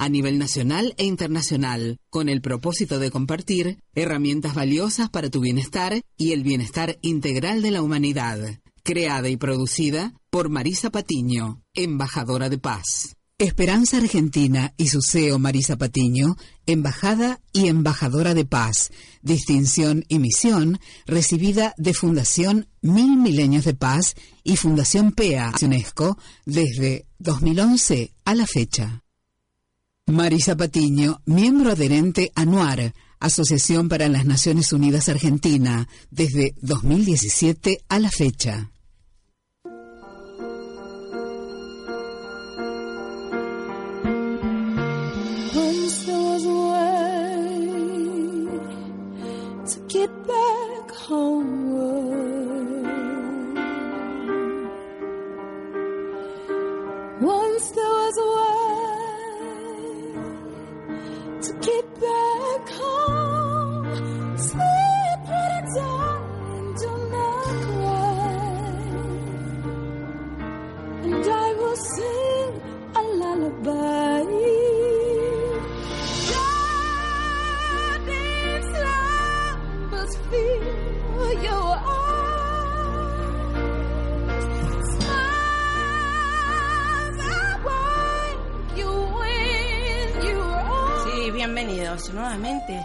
a nivel nacional e internacional, con el propósito de compartir herramientas valiosas para tu bienestar y el bienestar integral de la humanidad. Creada y producida por Marisa Patiño, embajadora de paz. Esperanza Argentina y su CEO Marisa Patiño, embajada y embajadora de paz, distinción y misión recibida de Fundación Mil Milenios de Paz y Fundación PEA UNESCO desde 2011 a la fecha. Marisa Patiño, miembro adherente a NUAR, Asociación para las Naciones Unidas Argentina, desde 2017 a la fecha.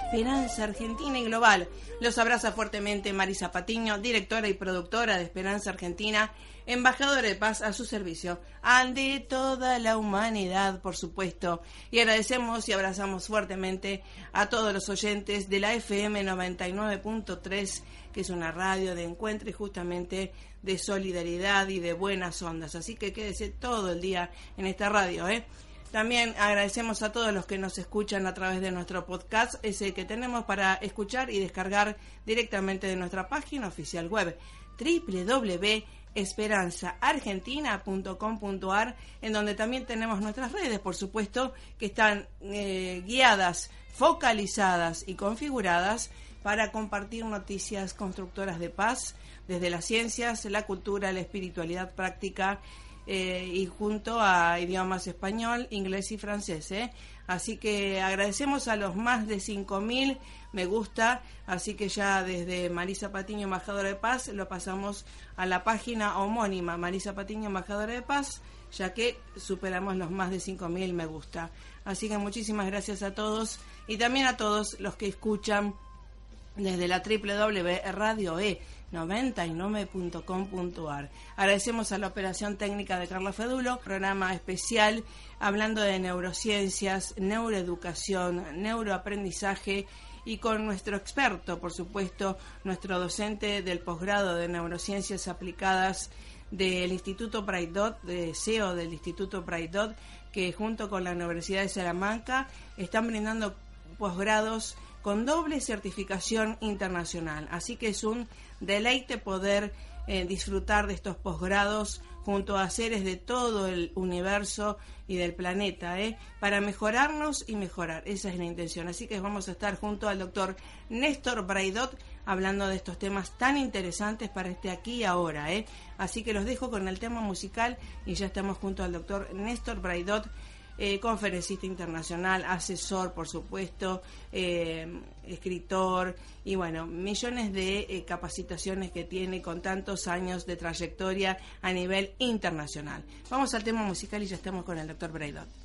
Esperanza Argentina y Global. Los abraza fuertemente Marisa Patiño, directora y productora de Esperanza Argentina, embajadora de paz a su servicio, ante toda la humanidad, por supuesto. Y agradecemos y abrazamos fuertemente a todos los oyentes de la FM 99.3, que es una radio de encuentro y justamente de solidaridad y de buenas ondas. Así que quédese todo el día en esta radio, ¿eh? También agradecemos a todos los que nos escuchan a través de nuestro podcast, ese que tenemos para escuchar y descargar directamente de nuestra página oficial web www.esperanzaargentina.com.ar, en donde también tenemos nuestras redes, por supuesto, que están eh, guiadas, focalizadas y configuradas para compartir noticias constructoras de paz desde las ciencias, la cultura, la espiritualidad práctica eh, y junto a idiomas español, inglés y francés. ¿eh? Así que agradecemos a los más de 5.000 me gusta, así que ya desde Marisa Patiño, embajadora de paz, lo pasamos a la página homónima, Marisa Patiño, embajadora de paz, ya que superamos los más de 5.000 me gusta. Así que muchísimas gracias a todos y también a todos los que escuchan desde la www Radio E 99.com.ar. Agradecemos a la operación técnica de Carla Fedulo, programa especial hablando de neurociencias, neuroeducación, neuroaprendizaje y con nuestro experto, por supuesto, nuestro docente del posgrado de neurociencias aplicadas del Instituto Braidot, de CEO del Instituto Braidot, que junto con la Universidad de Salamanca están brindando posgrados con doble certificación internacional. Así que es un deleite poder eh, disfrutar de estos posgrados junto a seres de todo el universo y del planeta, ¿eh? para mejorarnos y mejorar. Esa es la intención. Así que vamos a estar junto al doctor Néstor Braidot hablando de estos temas tan interesantes para este aquí y ahora. ¿eh? Así que los dejo con el tema musical y ya estamos junto al doctor Néstor Braidot eh, conferencista internacional, asesor, por supuesto, eh, escritor y bueno, millones de eh, capacitaciones que tiene con tantos años de trayectoria a nivel internacional. Vamos al tema musical y ya estamos con el doctor Braidot.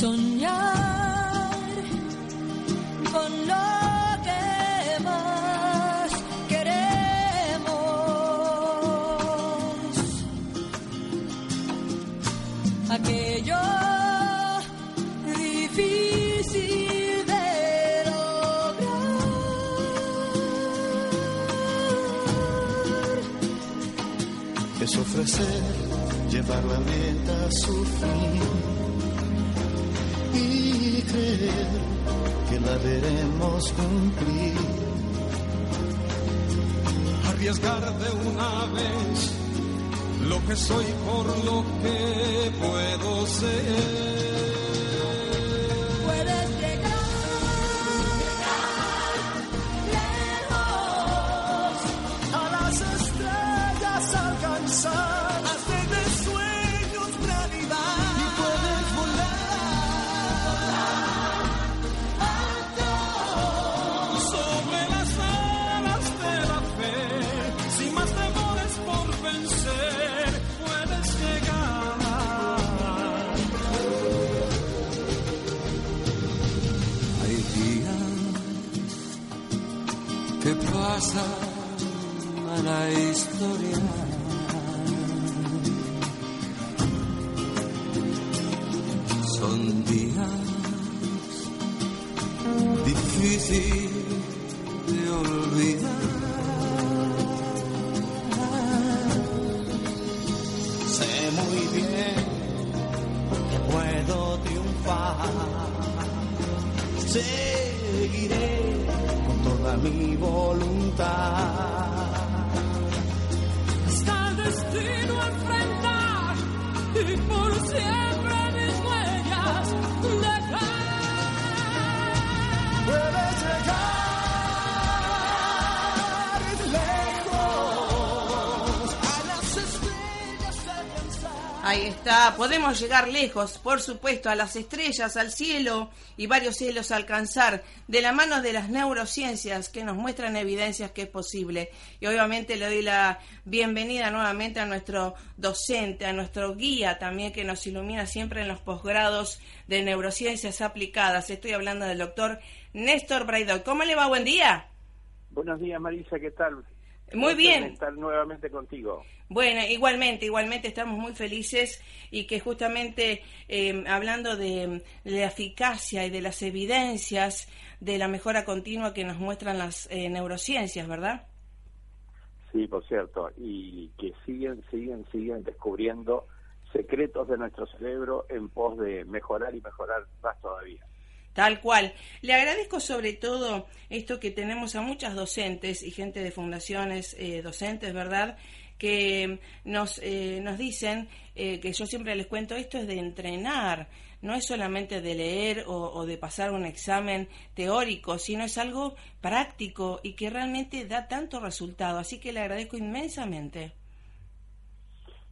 soñar con lo que más queremos. Aquello difícil de lograr es ofrecer llevar la meta a su fin y creer que la veremos cumplir. Arriesgar de una vez lo que soy por lo que puedo ser. A la historia. Podemos llegar lejos, por supuesto, a las estrellas, al cielo y varios cielos alcanzar, de la mano de las neurociencias que nos muestran evidencias que es posible. Y obviamente le doy la bienvenida nuevamente a nuestro docente, a nuestro guía también que nos ilumina siempre en los posgrados de neurociencias aplicadas. Estoy hablando del doctor Néstor Braidot. ¿Cómo le va? Buen día. Buenos días, Marisa, ¿qué tal? Muy bien. Estar nuevamente contigo. Bueno, igualmente, igualmente estamos muy felices y que justamente eh, hablando de, la eficacia y de las evidencias de la mejora continua que nos muestran las eh, neurociencias, ¿verdad? Sí, por cierto, y que siguen, siguen, siguen descubriendo secretos de nuestro cerebro en pos de mejorar y mejorar más todavía. Tal cual. Le agradezco sobre todo esto que tenemos a muchas docentes y gente de fundaciones eh, docentes, ¿verdad? Que nos, eh, nos dicen eh, que yo siempre les cuento esto es de entrenar, no es solamente de leer o, de pasar un examen teórico, sino es algo práctico y que realmente da tanto resultado. Así que le agradezco inmensamente.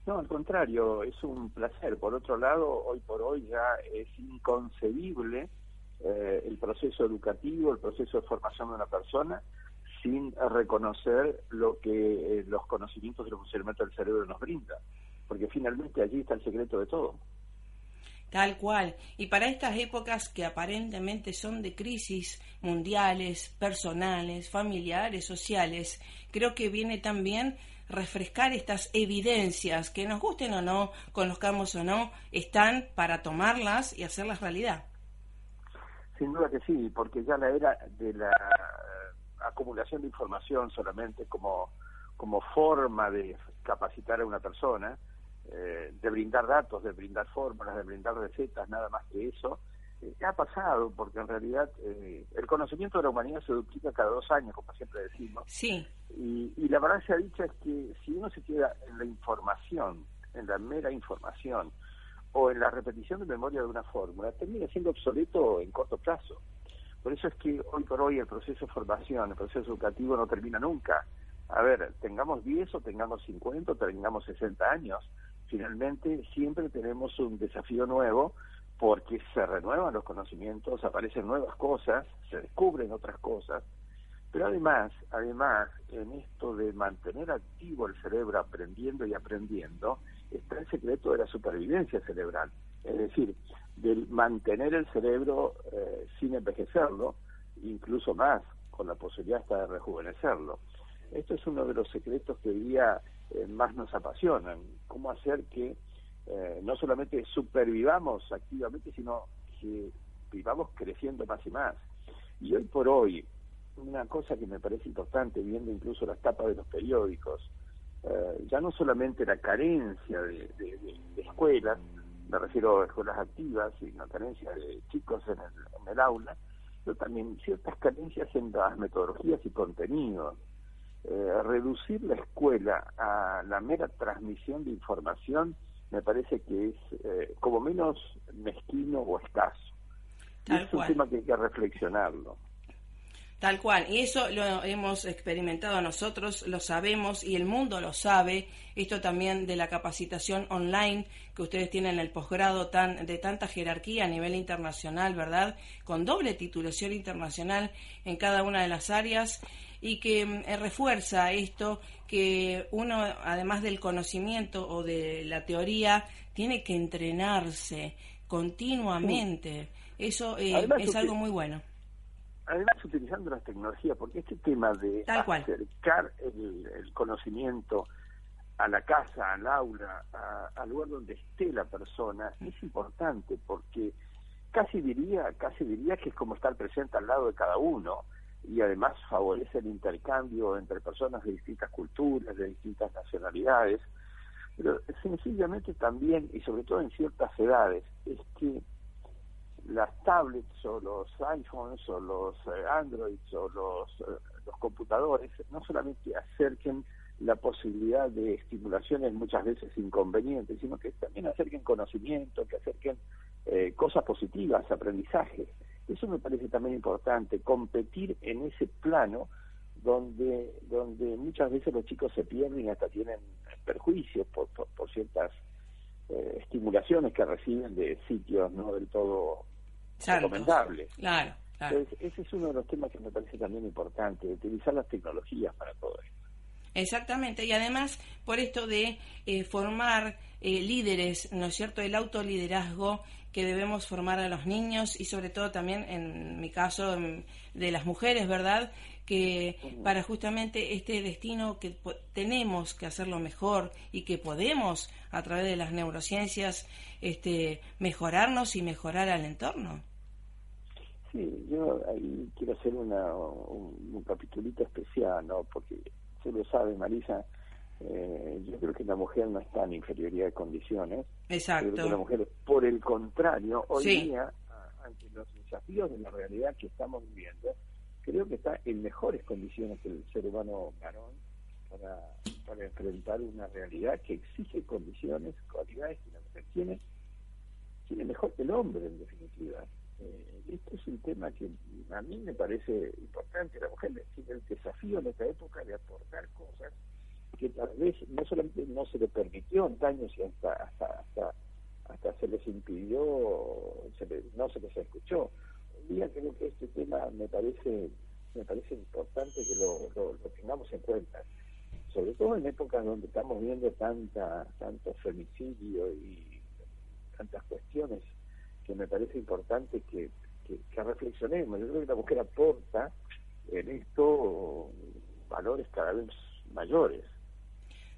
No, al contrario, es un placer. Por otro lado, hoy por hoy ya es inconcebible eh, el proceso educativo, el proceso de formación de una persona, sin reconocer lo que eh, los conocimientos de los funcionamiento del cerebro nos brinda, porque finalmente allí está el secreto de todo. Tal cual. Y para estas épocas que aparentemente son de crisis mundiales, personales, familiares, sociales, creo que viene también refrescar estas evidencias que nos gusten o no, conozcamos o no, están para tomarlas y hacerlas realidad. Sin duda que sí, porque ya la era de la eh, acumulación de información solamente como, como forma de capacitar a una persona, eh, de brindar datos, de brindar fórmulas, de brindar recetas, nada más que eso, eh, ha pasado, porque en realidad el conocimiento de la humanidad se duplica cada dos años, como siempre decimos. Sí. Y, y la verdad ha dicha es que si uno se queda en la información, en la mera información, o en la repetición de memoria de una fórmula termina siendo obsoleto en corto plazo. Por eso es que hoy por hoy el proceso de formación, el proceso educativo no termina nunca. A ver, tengamos 10 o tengamos 50 o tengamos 60 años, finalmente siempre tenemos un desafío nuevo porque se renuevan los conocimientos, aparecen nuevas cosas, se descubren otras cosas, pero además, además, en esto de mantener activo el cerebro aprendiendo y aprendiendo, está el secreto de la supervivencia cerebral, es decir, del mantener el cerebro eh, sin envejecerlo, incluso más, con la posibilidad hasta de rejuvenecerlo. Esto es uno de los secretos que hoy día eh, más nos apasionan, cómo hacer que eh, no solamente supervivamos activamente, sino que vivamos creciendo más y más. Y hoy por hoy, una cosa que me parece importante, viendo incluso las tapas de los periódicos, eh, ya no solamente la carencia de, escuelas, me refiero a escuelas activas, y la carencia de chicos en el, en el aula, pero también ciertas carencias en las metodologías y contenidos. Eh, reducir la escuela a la mera transmisión de información me parece que es eh, como menos mezquino o escaso. es un tema que hay que reflexionarlo. Tal cual, y eso lo hemos experimentado nosotros, lo sabemos y el mundo lo sabe. Esto también de la capacitación online que ustedes tienen en el posgrado tan de tanta jerarquía a nivel internacional, ¿verdad? Con doble titulación internacional en cada una de las áreas y que mm, eh, refuerza esto que uno, además del conocimiento o de la teoría, tiene que entrenarse continuamente. Eso eh, es algo muy bueno además utilizando las tecnologías, porque este tema de acercar el, conocimiento a la casa, al aula, al lugar donde esté la persona, es importante porque casi diría, casi diría que es como estar presente al lado de cada uno y además favorece el intercambio entre personas de distintas culturas, de distintas nacionalidades, pero sencillamente también, y sobre todo en ciertas edades, es que las tablets o los iPhones o los eh, Androids o los, eh, los computadores no solamente acerquen la posibilidad de estimulaciones muchas veces inconvenientes, sino que también acerquen conocimiento, que acerquen eh, cosas positivas, aprendizaje. Eso me parece también importante, competir en ese plano donde, donde muchas veces los chicos se pierden y hasta tienen perjuicios por, por, ciertas estimulaciones que reciben de sitios no del todo recomendable. Claro, ese es uno de los temas que me parece también importante, utilizar las tecnologías para todo esto. Exactamente, y además por esto de eh, formar eh, líderes, ¿no es cierto?, el autoliderazgo que debemos formar a los niños y sobre todo también en mi caso de las mujeres, ¿verdad? Que para justamente este destino que tenemos que hacerlo mejor y que podemos a través de las neurociencias este, mejorarnos y mejorar al entorno. Sí, yo ahí quiero hacer una, un, capitulito especial, ¿no? Porque tú lo sabes, Marisa, eh, yo creo que la mujer no está en inferioridad de condiciones. Exacto. la mujer, por el contrario, hoy día, ante los desafíos de la realidad que estamos viviendo, creo que está en mejores condiciones que el ser humano varón para, para enfrentar una realidad que exige condiciones, cualidades que la mujer tiene, tiene mejor que el hombre, en definitiva. Eh, esto es un tema que a mí me parece importante. La mujer tiene el desafío en esta época de aportar cosas que tal vez no solamente no se le permitió antaño, sino hasta, hasta, hasta, hasta se les impidió, no se les escuchó. Hoy día creo que este tema me parece me parece importante que lo, lo, tengamos en cuenta, sobre todo en épocas donde estamos viendo tanta tanto femicidio y tantas cuestiones que me parece importante que, que, reflexionemos. Yo creo que la mujer aporta en esto valores cada vez mayores.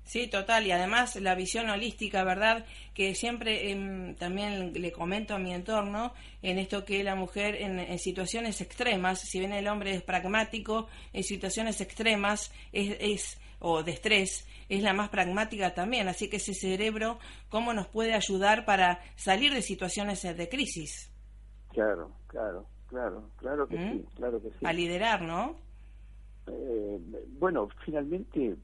Sí, total, y además la visión holística, ¿verdad? Que siempre em, también le comento a mi entorno en esto que la mujer en, situaciones extremas, si bien el hombre es pragmático, en situaciones extremas es, es o de estrés, es la más pragmática también. Así que ese cerebro, ¿cómo nos puede ayudar para salir de situaciones de crisis? Claro, claro, claro, claro que ¿Mm? sí, claro que sí. A liderar, ¿no? Eh, bueno, finalmente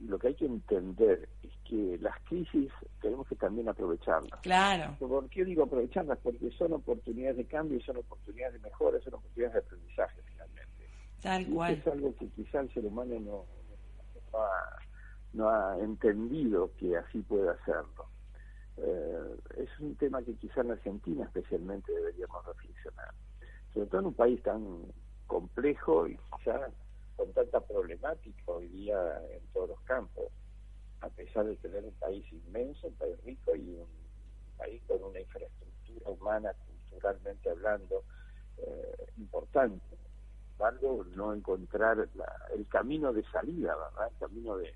lo que hay que entender es que las crisis tenemos que también aprovecharlas. Claro. ¿Por qué digo aprovecharlas? Porque son oportunidades de cambio, son oportunidades de mejora, son oportunidades de aprendizaje finalmente. Tal cual. Es algo que quizá el ser humano no, no ha entendido que así puede hacerlo. Eh, es un tema que quizá en Argentina especialmente deberíamos reflexionar, sobre todo en un país tan complejo y quizá con tanta problemática hoy día en todos los campos, a pesar de tener un país inmenso, un país rico y un país con una infraestructura humana, culturalmente hablando, eh, importante. No encontrar el camino de salida, ¿verdad? El camino de,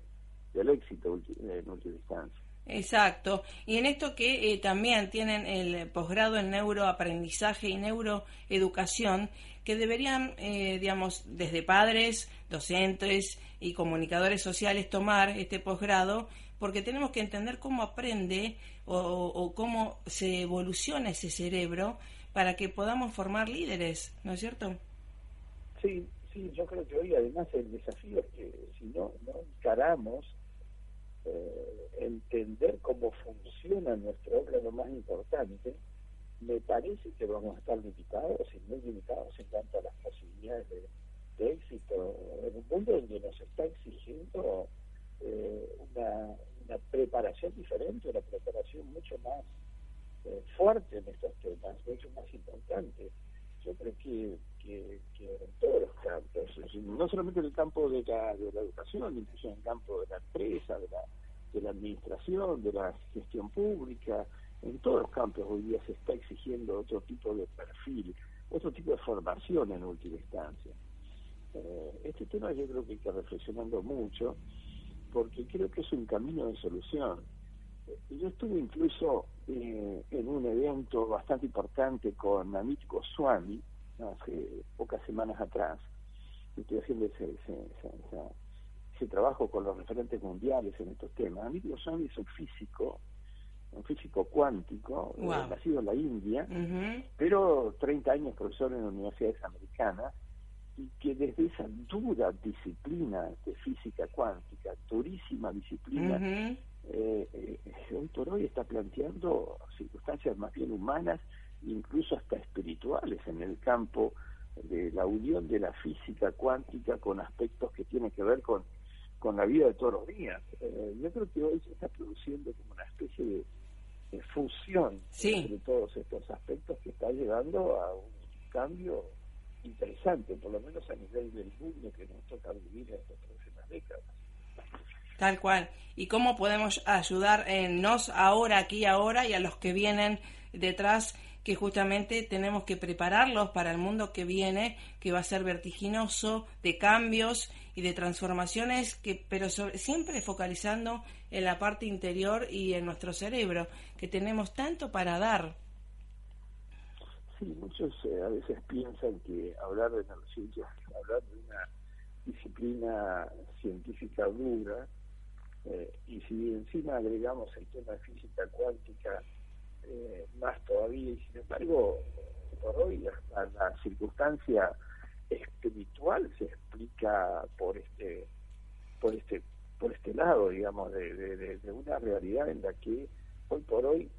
del éxito en última instancia. Exacto. Y en esto que eh, también tienen el posgrado en neuroaprendizaje y neuroeducación, que deberían, eh, digamos, desde padres, docentes y comunicadores sociales tomar este posgrado, porque tenemos que entender cómo aprende o, o cómo se evoluciona ese cerebro para que podamos formar líderes, ¿no es cierto? Sí, sí, yo creo que hoy además el desafío es que si no, no encaramos eh, entender cómo funciona nuestro órgano más importante, me parece que vamos a estar limitados y muy limitados en cuanto a las posibilidades de, éxito en un mundo donde nos está exigiendo eh, una, preparación diferente, una preparación mucho más eh, fuerte en estos temas, mucho más importante. Yo creo que, que, en todos los campos, no solamente en el campo de la, de la educación, incluso en el campo de la empresa, de la, de la administración, de la gestión pública, en todos los campos hoy día se está exigiendo otro tipo de perfil, otro tipo de formación en última instancia. Eh, este tema yo creo que hay que reflexionando mucho, porque creo que es un camino de solución. Yo estuve incluso eh, en un evento bastante importante con Amit Goswami hace pocas semanas atrás. Estoy haciendo ese, ese, trabajo con los referentes mundiales en estos temas. Amit Goswami es un físico un físico cuántico, eh, nacido en la India, pero 30 años profesor en universidades americanas, y que desde esa dura disciplina de física cuántica, durísima disciplina, eh, hoy por hoy está planteando circunstancias más bien humanas, incluso hasta espirituales, en el campo de la unión de la física cuántica con aspectos que tienen que ver con, con la vida de todos los días. yo creo que hoy se está produciendo como una especie de fusión de todos estos aspectos que está llevando a un cambio interesante, por lo menos a nivel del mundo que nos toca vivir en estas próximas décadas. Tal cual. ¿Y cómo podemos ayudar en nos ahora, aquí, ahora y a los que vienen detrás que justamente tenemos que prepararlos para el mundo que viene, que va a ser vertiginoso, de cambios y de transformaciones, que, pero siempre focalizando en la parte interior y en nuestro cerebro, que tenemos tanto para dar. Sí, muchos eh, a veces piensan que hablar de neurociencias, hablar de una disciplina científica dura, eh, y si encima agregamos el tema de física cuántica, eh, más todavía y sin embargo por hoy la, la, circunstancia espiritual se explica por este por este por este lado digamos de, de, una realidad en la que hoy por hoy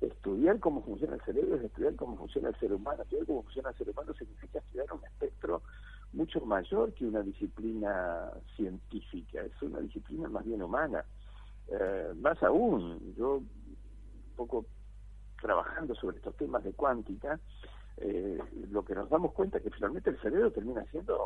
estudiar cómo funciona el cerebro es estudiar cómo funciona el ser humano. Estudiar cómo funciona el ser humano significa estudiar un espectro mucho mayor que una disciplina científica es una disciplina más bien humana eh, más aún yo un poco trabajando sobre estos temas de cuántica, eh, lo que nos damos cuenta es que finalmente el cerebro termina siendo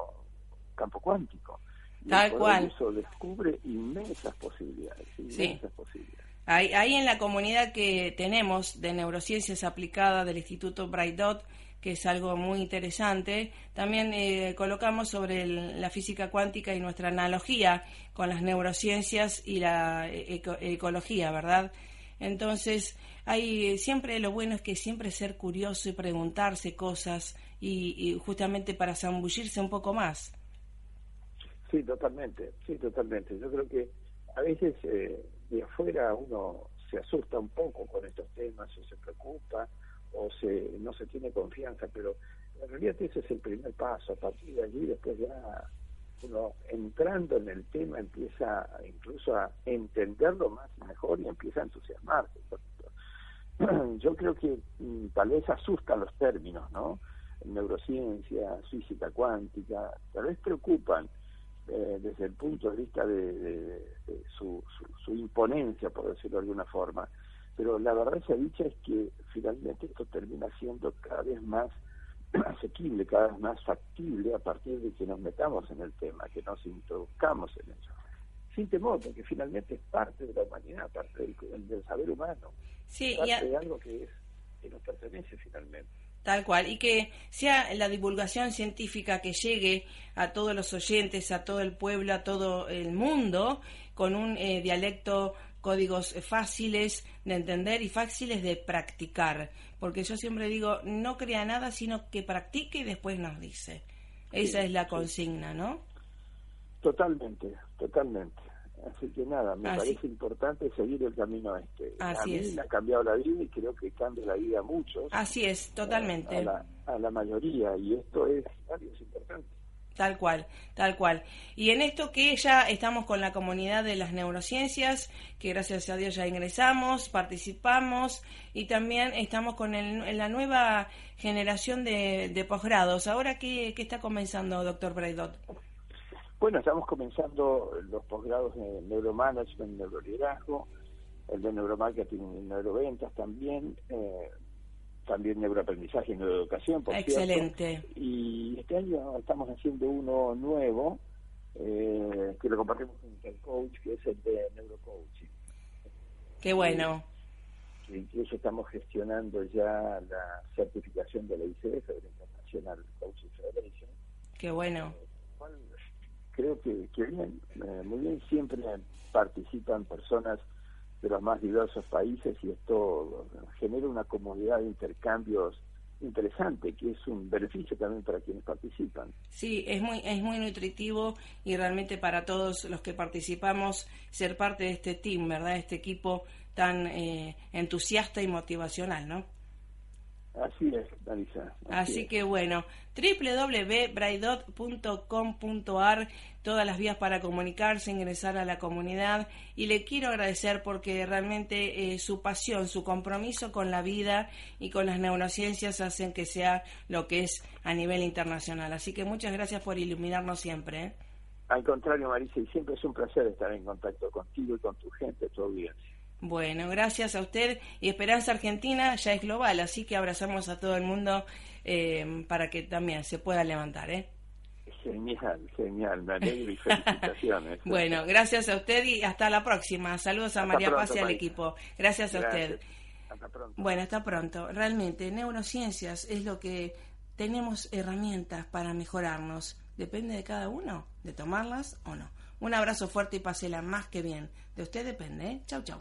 campo cuántico. Tal cual. Eso descubre inmensas posibilidades. Inmensas posibilidades. Ahí, ahí, en la comunidad que tenemos de neurociencias aplicadas del Instituto Bright Dot, que es algo muy interesante, también eh, colocamos sobre la física cuántica y nuestra analogía con las neurociencias y la eh, ecología, ¿verdad? Entonces, hay siempre lo bueno es que siempre ser curioso y preguntarse cosas y, justamente para zambullirse un poco más. Sí, totalmente, sí, totalmente. Yo creo que a veces eh, de afuera uno se asusta un poco con estos temas o se preocupa o se no se tiene confianza, pero en realidad ese es el primer paso. A partir de allí después ya uno entrando en el tema empieza incluso a entenderlo más mejor y empieza a entusiasmarse. Yo creo que mm, tal vez asustan los términos, ¿no? Neurociencia, física cuántica, tal vez preocupan eh, desde el punto de vista de, su, su, imponencia, por decirlo de alguna forma. Pero la verdad sea dicha es que finalmente esto termina siendo cada vez más asequible, cada vez más factible a partir de que nos metamos en el tema, que nos introduzcamos en ello. Sin temor, porque finalmente es parte de la humanidad, parte del, saber humano, sí, parte de algo que, es, que nos pertenece finalmente. Tal cual, y que sea la divulgación científica que llegue a todos los oyentes, a todo el pueblo, a todo el mundo, con un eh, dialecto códigos fáciles de entender y fáciles de practicar, porque yo siempre digo, no crea nada, sino que practique y después nos dice. Esa es la consigna, ¿no? Totalmente, totalmente. Así que nada, me parece importante seguir el camino este. Así a mí me ha cambiado la vida y creo que cambia la vida a muchos. Así es, totalmente. A, la, a la, mayoría, y esto es, es importante. Tal cual, tal cual. Y en esto que ya estamos con la comunidad de las neurociencias, que gracias a Dios ya ingresamos, participamos y también estamos con el, la nueva generación de, de posgrados. Ahora, ¿qué, ¿qué, está comenzando, doctor Braidot? Bueno, estamos comenzando los posgrados de neuromanagement, neuroliderazgo, el de neuromarketing y neuroventas también. Eh, también neuroaprendizaje y neuroeducación, por Excelente. Cierto. Y este año estamos haciendo uno nuevo, eh, que lo compartimos con el coach, que es el de neurocoaching. Qué bueno. Que incluso estamos gestionando ya la certificación de la ICF, de la International Coaching Federation. Qué bueno. Eh, creo que, que bien, eh, muy bien, siempre participan personas de los más diversos países y esto genera una comunidad de intercambios interesante, que es un beneficio también para quienes participan. Sí, es muy, es muy nutritivo y realmente para todos los que participamos ser parte de este team, ¿verdad? Este equipo tan eh, entusiasta y motivacional, ¿no? Así es, Marisa. Así, que bueno, www.braidot.com.ar, todas las vías para comunicarse, ingresar a la comunidad y le quiero agradecer porque realmente eh, su pasión, su compromiso con la vida y con las neurociencias hacen que sea lo que es a nivel internacional. Así que muchas gracias por iluminarnos siempre. ¿eh? Al contrario, Marisa, y siempre es un placer estar en contacto contigo y con tu gente, tu audiencia. Bueno, gracias a usted. Y Esperanza Argentina ya es global, así que abrazamos a todo el mundo eh, para que también se pueda levantar. ¿eh? Genial, genial, me alegro y felicitaciones. bueno, gracias a usted y hasta la próxima. Saludos a María Paz y al equipo. Gracias, a usted. Hasta pronto. Bueno, hasta pronto. Realmente, neurociencias es lo que tenemos herramientas para mejorarnos. Depende de cada uno, de tomarlas o no. Un abrazo fuerte y pásela más que bien. De usted depende. ¿eh? Chau, chau.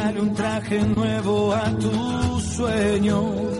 Dale un traje nuevo a tu sueño